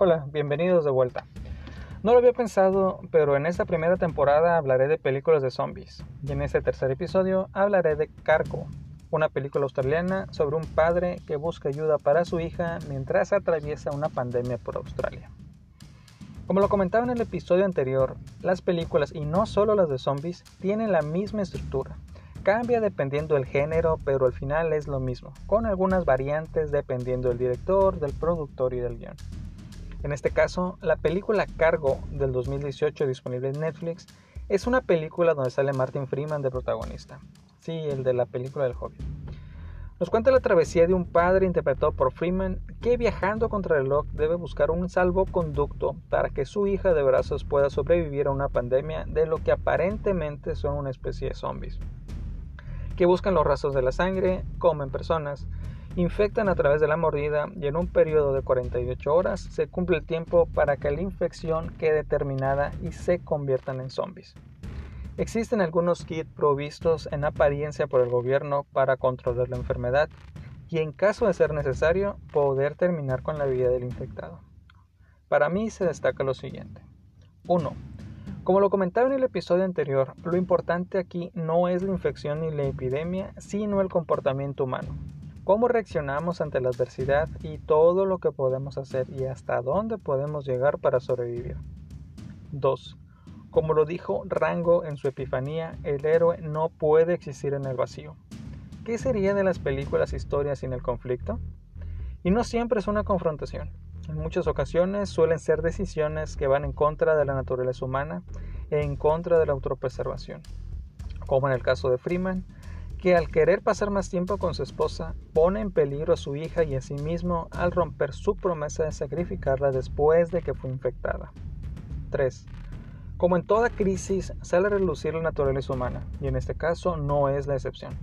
Hola, bienvenidos de vuelta. No lo había pensado, pero en esta primera temporada hablaré de películas de zombies. Y en este tercer episodio hablaré de Cargo, una película australiana sobre un padre que busca ayuda para su hija mientras atraviesa una pandemia por Australia. Como lo comentaba en el episodio anterior, las películas, y no solo las de zombies, tienen la misma estructura. Cambia dependiendo del género, pero al final es lo mismo, con algunas variantes dependiendo del director, del productor y del guion. En este caso, la película Cargo del 2018 disponible en Netflix es una película donde sale Martin Freeman de protagonista. Sí, el de la película del Hobbit. Nos cuenta la travesía de un padre interpretado por Freeman que viajando contra el reloj debe buscar un salvoconducto para que su hija de brazos pueda sobrevivir a una pandemia de lo que aparentemente son una especie de zombies, que buscan los rastros de la sangre, comen personas, infectan a través de la mordida y en un periodo de 48 horas se cumple el tiempo para que la infección quede terminada y se conviertan en zombies. Existen algunos kits provistos en apariencia por el gobierno para controlar la enfermedad y en caso de ser necesario poder terminar con la vida del infectado. Para mí se destaca lo siguiente. 1. Como lo comentaba en el episodio anterior, lo importante aquí no es la infección ni la epidemia, sino el comportamiento humano cómo reaccionamos ante la adversidad y todo lo que podemos hacer y hasta dónde podemos llegar para sobrevivir. 2. Como lo dijo Rango en su Epifanía, el héroe no puede existir en el vacío. ¿Qué sería de las películas historias sin el conflicto? Y no siempre es una confrontación. En muchas ocasiones suelen ser decisiones que van en contra de la naturaleza humana e en contra de la autopreservación, como en el caso de Freeman, que al querer pasar más tiempo con su esposa pone en peligro a su hija y a sí mismo al romper su promesa de sacrificarla después de que fue infectada. 3. Como en toda crisis sale a relucir la naturaleza humana, y en este caso no es la excepción.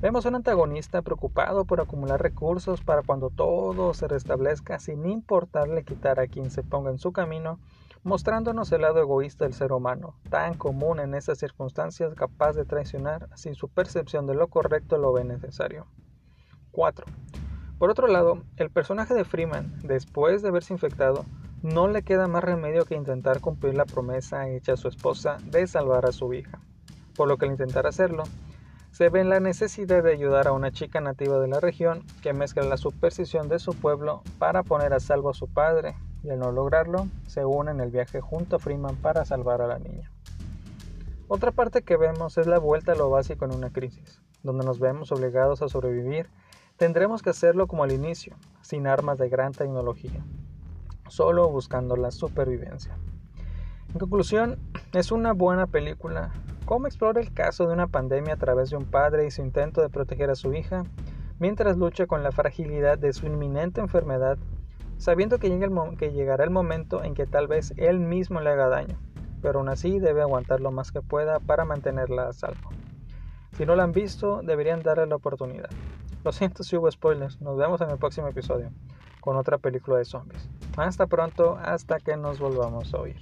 Vemos a un antagonista preocupado por acumular recursos para cuando todo se restablezca sin importarle quitar a quien se ponga en su camino mostrándonos el lado egoísta del ser humano, tan común en esas circunstancias capaz de traicionar sin su percepción de lo correcto lo ve necesario. 4. Por otro lado, el personaje de Freeman, después de haberse infectado, no le queda más remedio que intentar cumplir la promesa hecha a su esposa de salvar a su hija, por lo que al intentar hacerlo, se ve en la necesidad de ayudar a una chica nativa de la región que mezcla la superstición de su pueblo para poner a salvo a su padre, y al no lograrlo, se une en el viaje junto a Freeman para salvar a la niña. Otra parte que vemos es la vuelta a lo básico en una crisis, donde nos vemos obligados a sobrevivir. Tendremos que hacerlo como al inicio, sin armas de gran tecnología, solo buscando la supervivencia. En conclusión, es una buena película. Cómo explora el caso de una pandemia a través de un padre y su intento de proteger a su hija, mientras lucha con la fragilidad de su inminente enfermedad sabiendo que, llegará el momento en que tal vez él mismo le haga daño, pero aún así debe aguantar lo más que pueda para mantenerla a salvo. Si no la han visto, deberían darle la oportunidad. Lo siento si hubo spoilers, nos vemos en el próximo episodio con otra película de zombies. Hasta pronto, hasta que nos volvamos a oír.